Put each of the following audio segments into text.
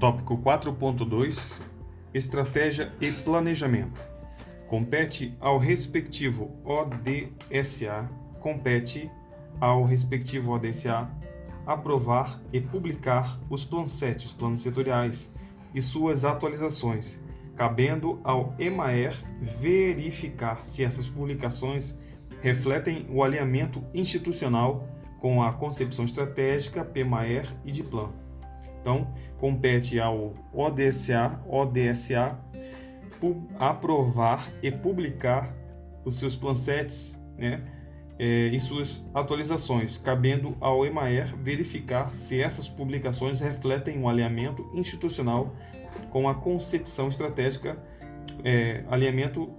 Tópico 4.2 Estratégia e planejamento. Compete ao respectivo ODSA, compete ao respectivo ODSA aprovar e publicar os PLANSET, os planos setoriais, e suas atualizações, cabendo ao EMAER verificar se essas publicações refletem o alinhamento institucional com a concepção estratégica, PMAER e de plano. Então, compete ao ODSA, ODSA aprovar e publicar os seus plansets né, é, e suas atualizações, cabendo ao EMAER verificar se essas publicações refletem um alinhamento institucional com a concepção estratégica, é, alinhamento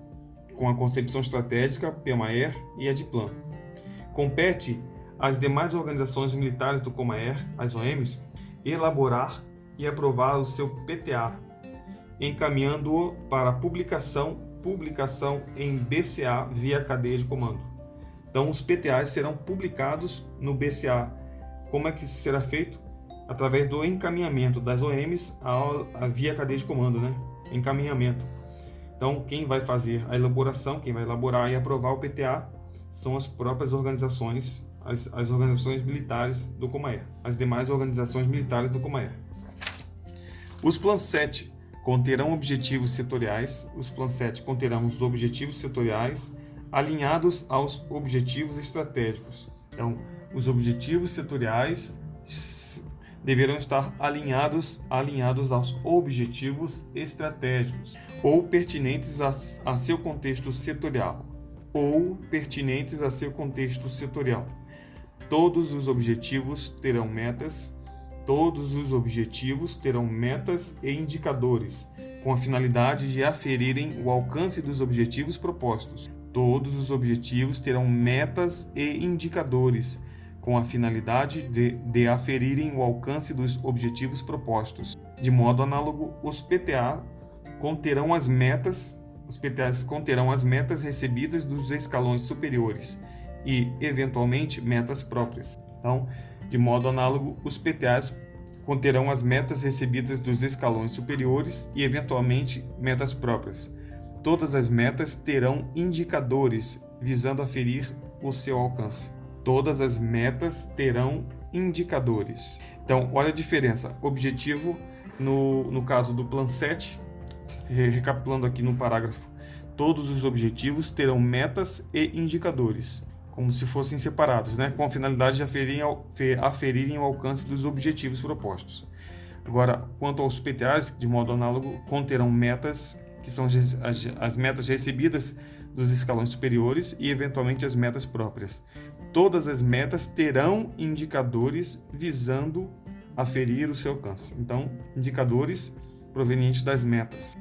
com a concepção estratégica, PMAER e a de plano. Compete às demais organizações militares do Comaer, as OMs, elaborar e aprovar o seu PTA, encaminhando-o para publicação, publicação em BCA via cadeia de comando. Então, os PTAs serão publicados no BCA. Como é que isso será feito? Através do encaminhamento das OMs à, via cadeia de comando, né? Encaminhamento. Então, quem vai fazer a elaboração, quem vai elaborar e aprovar o PTA são as próprias organizações, as, as organizações militares do Comaer, as demais organizações militares do Comaer. Os Plans 7 conterão objetivos setoriais, os Plans 7 conterão os objetivos setoriais alinhados aos objetivos estratégicos. Então, os objetivos setoriais deverão estar alinhados, alinhados aos objetivos estratégicos ou pertinentes a, a seu contexto setorial ou pertinentes a seu contexto setorial. Todos os objetivos terão metas, todos os objetivos terão metas e indicadores, com a finalidade de aferirem o alcance dos objetivos propostos. Todos os objetivos terão metas e indicadores, com a finalidade de, de aferirem o alcance dos objetivos propostos. De modo análogo, os PTA conterão as metas, os PTAs conterão as metas recebidas dos escalões superiores e, eventualmente, metas próprias. Então, de modo análogo, os PTAs conterão as metas recebidas dos escalões superiores e, eventualmente, metas próprias. Todas as metas terão indicadores visando aferir o seu alcance todas as metas terão indicadores. Então, olha a diferença. Objetivo, no, no caso do Plan 7, recapitulando aqui no parágrafo, todos os objetivos terão metas e indicadores, como se fossem separados, né? com a finalidade de aferirem, aferirem o alcance dos objetivos propostos. Agora, quanto aos PTAs, de modo análogo, conterão metas, que são as, as metas recebidas dos escalões superiores e, eventualmente, as metas próprias. Todas as metas terão indicadores visando aferir o seu alcance. Então, indicadores provenientes das metas.